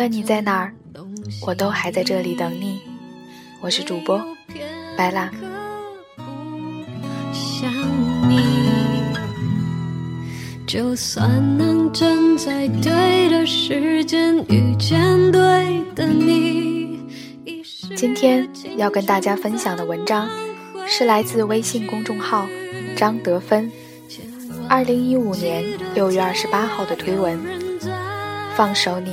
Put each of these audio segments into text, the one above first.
论你在哪儿，我都还在这里等你。我是主播白拉。想你，就算能站在对的时间遇见对的你。今天要跟大家分享的文章，是来自微信公众号张德芬，二零一五年六月二十八号的推文。放手你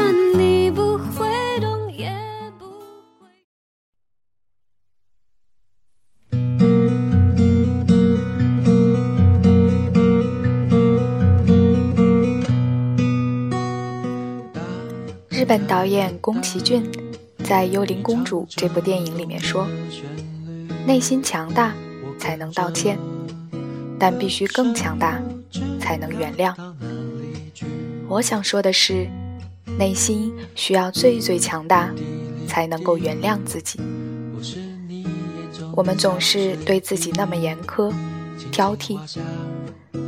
本导演宫崎骏在《幽灵公主》这部电影里面说：“内心强大才能道歉，但必须更强大才能原谅。”我想说的是，内心需要最最强大，才能够原谅自己。我们总是对自己那么严苛、挑剔。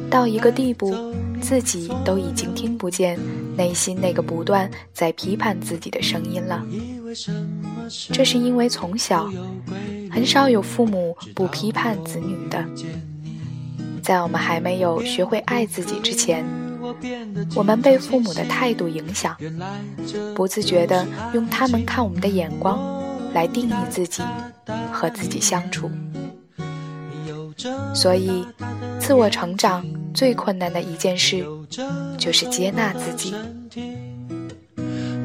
到一个地步，自己都已经听不见内心那个不断在批判自己的声音了。这是因为从小很少有父母不批判子女的。在我们还没有学会爱自己之前，我们被父母的态度影响，不自觉地用他们看我们的眼光来定义自己和自己相处。所以，自我成长最困难的一件事，就是接纳自己。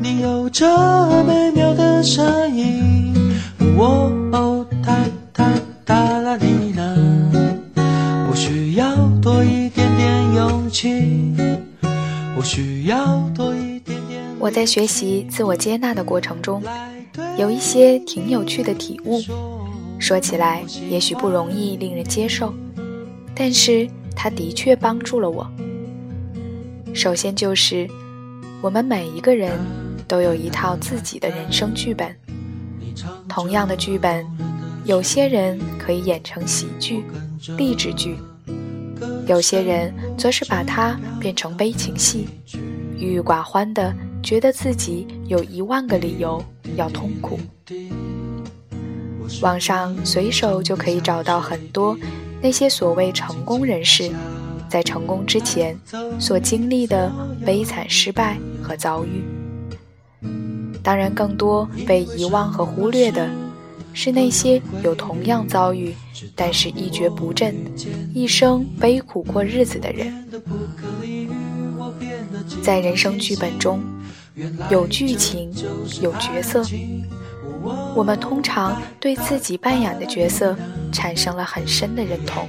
你有着美妙的声音，我哦哒哒哒啦哩啦。我需要多一点点勇气，我需要多一点点。我在学习自我接纳的过程中，有一些挺有趣的体悟。说起来也许不容易令人接受，但是它的确帮助了我。首先就是，我们每一个人都有一套自己的人生剧本。同样的剧本，有些人可以演成喜剧、励志剧，有些人则是把它变成悲情戏，郁郁寡欢的觉得自己有一万个理由要痛苦。网上随手就可以找到很多那些所谓成功人士在成功之前所经历的悲惨失败和遭遇。当然，更多被遗忘和忽略的是那些有同样遭遇但是一蹶不振、一生悲苦过日子的人。在人生剧本中，有剧情，有角色。我们通常对自己扮演的角色产生了很深的认同，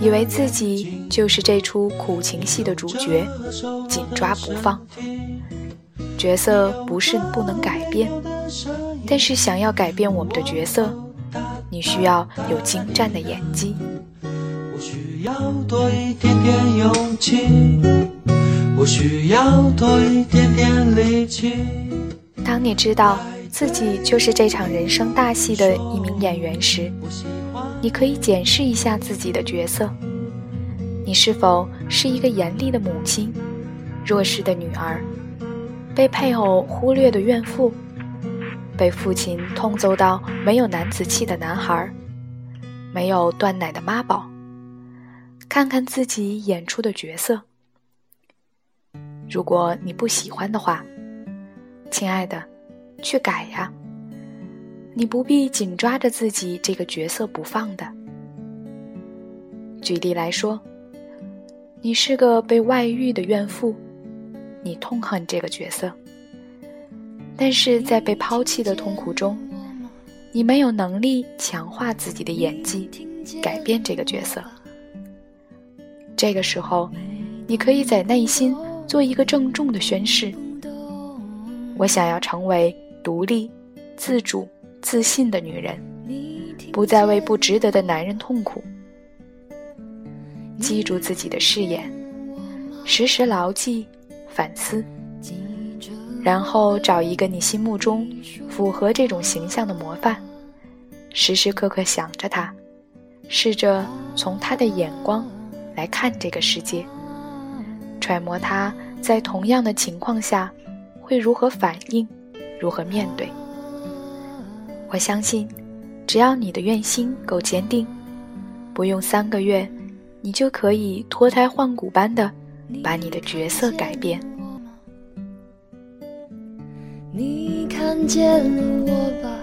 以为自己就是这出苦情戏的主角，紧抓不放。角色不是不能改变，但是想要改变我们的角色，你需要有精湛的演技。我需要多一点点勇气，我需要多一点点力气。当你知道。自己就是这场人生大戏的一名演员时，你可以检视一下自己的角色：你是否是一个严厉的母亲，弱势的女儿，被配偶忽略的怨妇，被父亲痛揍到没有男子气的男孩，没有断奶的妈宝。看看自己演出的角色，如果你不喜欢的话，亲爱的，去改呀。你不必紧抓着自己这个角色不放的。举例来说，你是个被外遇的怨妇，你痛恨这个角色，但是在被抛弃的痛苦中，你没有能力强化自己的演技，改变这个角色。这个时候，你可以在内心做一个郑重的宣誓：我想要成为独立、自主。自信的女人，不再为不值得的男人痛苦。记住自己的誓言，时时牢记、反思，然后找一个你心目中符合这种形象的模范，时时刻刻想着他，试着从他的眼光来看这个世界，揣摩他在同样的情况下会如何反应，如何面对。我相信，只要你的愿心够坚定，不用三个月，你就可以脱胎换骨般的把你的角色改变。你看见我吧？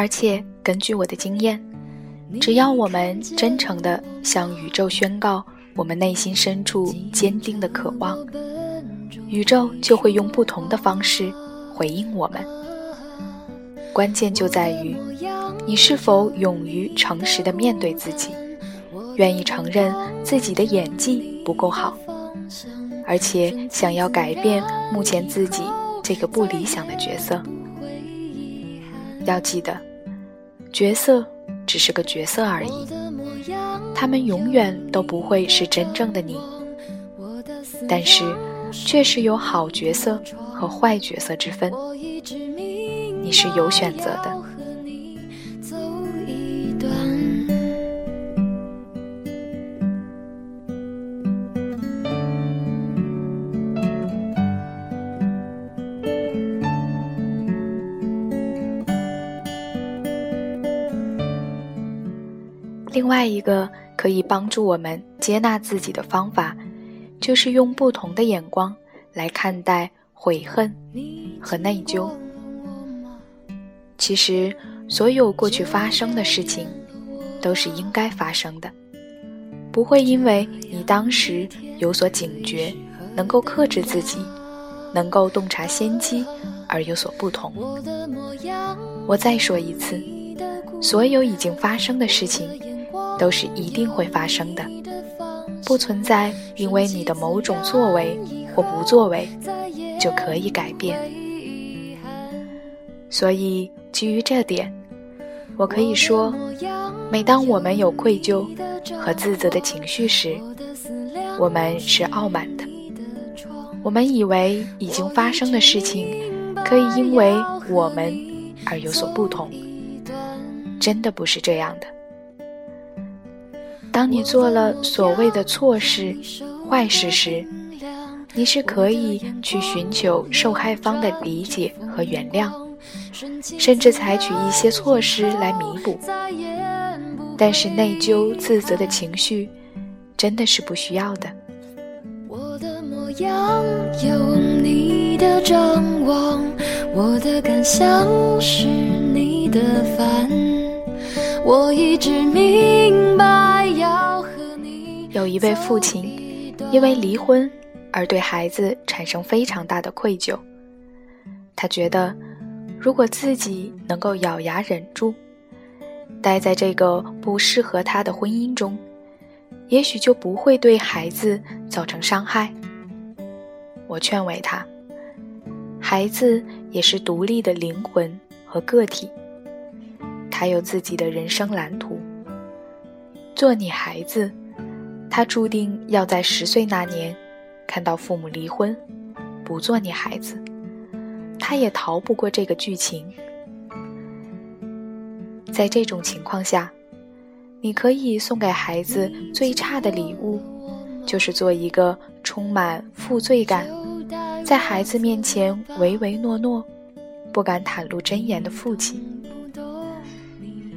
而且根据我的经验。只要我们真诚地向宇宙宣告我们内心深处坚定的渴望，宇宙就会用不同的方式回应我们。关键就在于你是否勇于诚实地面对自己，愿意承认自己的演技不够好，而且想要改变目前自己这个不理想的角色。要记得，角色。只是个角色而已，他们永远都不会是真正的你。但是，确实有好角色和坏角色之分，你是有选择的。另外一个可以帮助我们接纳自己的方法，就是用不同的眼光来看待悔恨和内疚。其实，所有过去发生的事情，都是应该发生的，不会因为你当时有所警觉，能够克制自己，能够洞察先机而有所不同。我再说一次，所有已经发生的事情。都是一定会发生的，不存在因为你的某种作为或不作为就可以改变。所以基于这点，我可以说，每当我们有愧疚和自责的情绪时，我们是傲慢的。我们以为已经发生的事情可以因为我们而有所不同，真的不是这样的。当你做了所谓的错事、坏事时，你是可以去寻求受害方的理解和原谅，甚至采取一些措施来弥补。但是内疚、自责的情绪，真的是不需要的。我的模样有你的张望，我的感想是你的烦，我一直明白要和你。有一位父亲因为离婚而对孩子产生非常大的愧疚。他觉得，如果自己能够咬牙忍住，待在这个不适合他的婚姻中，也许就不会对孩子造成伤害。我劝慰他，孩子也是独立的灵魂和个体，他有自己的人生蓝图。做你孩子。他注定要在十岁那年，看到父母离婚，不做你孩子，他也逃不过这个剧情。在这种情况下，你可以送给孩子最差的礼物，就是做一个充满负罪感，在孩子面前唯唯诺诺，不敢袒露真言的父亲。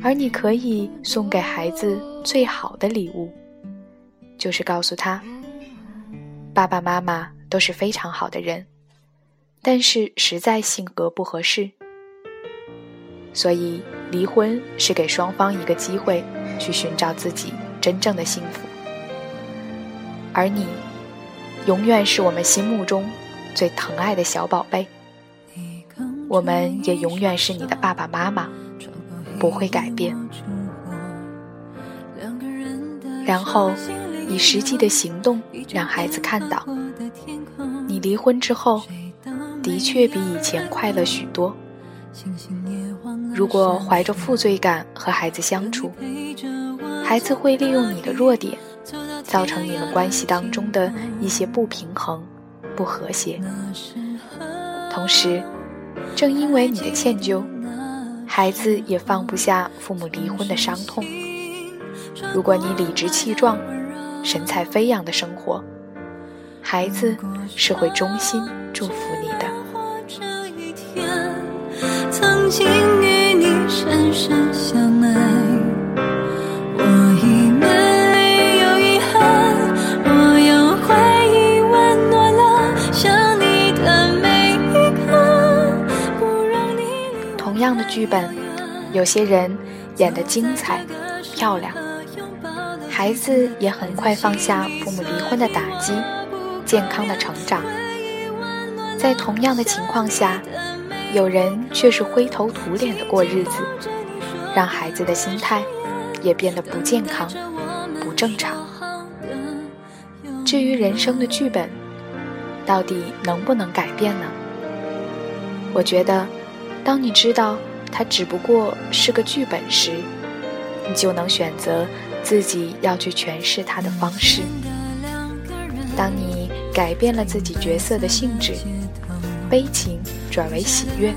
而你可以送给孩子最好的礼物，就是告诉他，爸爸妈妈都是非常好的人，但是实在性格不合适，所以离婚是给双方一个机会，去寻找自己真正的幸福。而你，永远是我们心目中最疼爱的小宝贝，我们也永远是你的爸爸妈妈。不会改变，然后以实际的行动让孩子看到，你离婚之后的确比以前快乐许多。如果怀着负罪感和孩子相处，孩子会利用你的弱点，造成你们关系当中的一些不平衡、不和谐。同时，正因为你的歉疚。孩子也放不下父母离婚的伤痛。如果你理直气壮、神采飞扬的生活，孩子是会衷心祝福你的。曾经与你深深相剧本，有些人演得精彩漂亮，孩子也很快放下父母离婚的打击，健康的成长。在同样的情况下，有人却是灰头土脸的过日子，让孩子的心态也变得不健康、不正常。至于人生的剧本，到底能不能改变呢？我觉得。当你知道它只不过是个剧本时，你就能选择自己要去诠释它的方式。当你改变了自己角色的性质，悲情转为喜悦，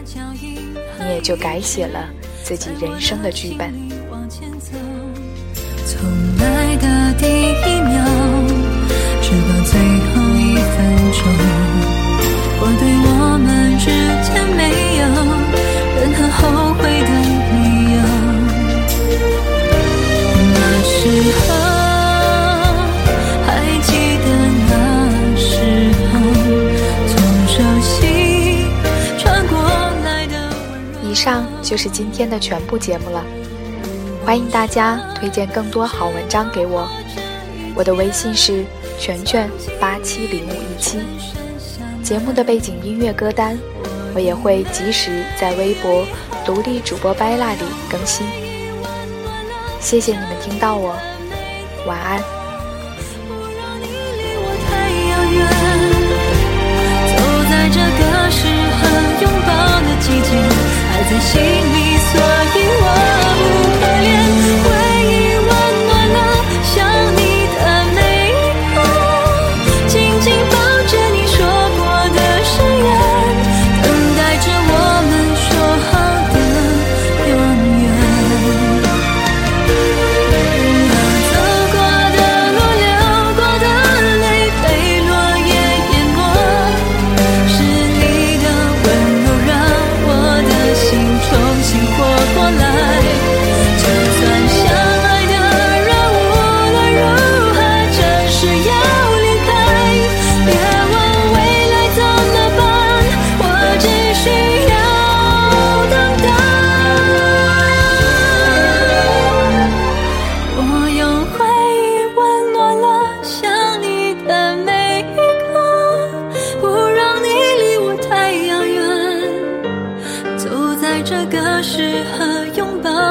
你也就改写了自己人生的剧本。就是今天的全部节目了。欢迎大家推荐更多好文章给我，我的微信是全全八七零五一七。节目的背景音乐歌单。我也会及时在微博独立主播掰蜡里更新。谢谢你们听到我，晚安。这个适合拥抱的季节，在心里，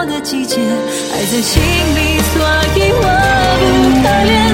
的季节，爱在心里，所以我不可怜。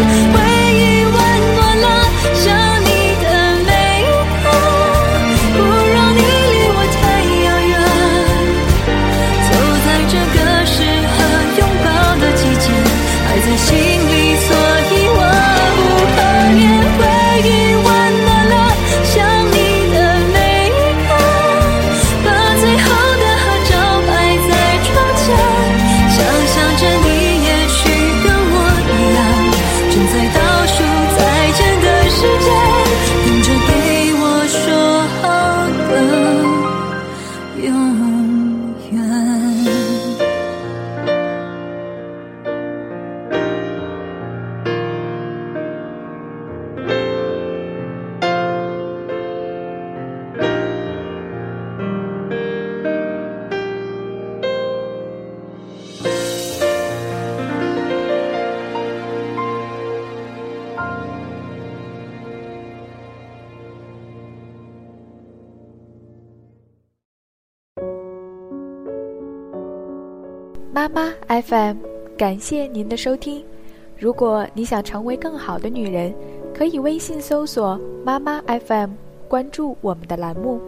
妈妈 FM，感谢您的收听。如果你想成为更好的女人，可以微信搜索“妈妈 FM”，关注我们的栏目。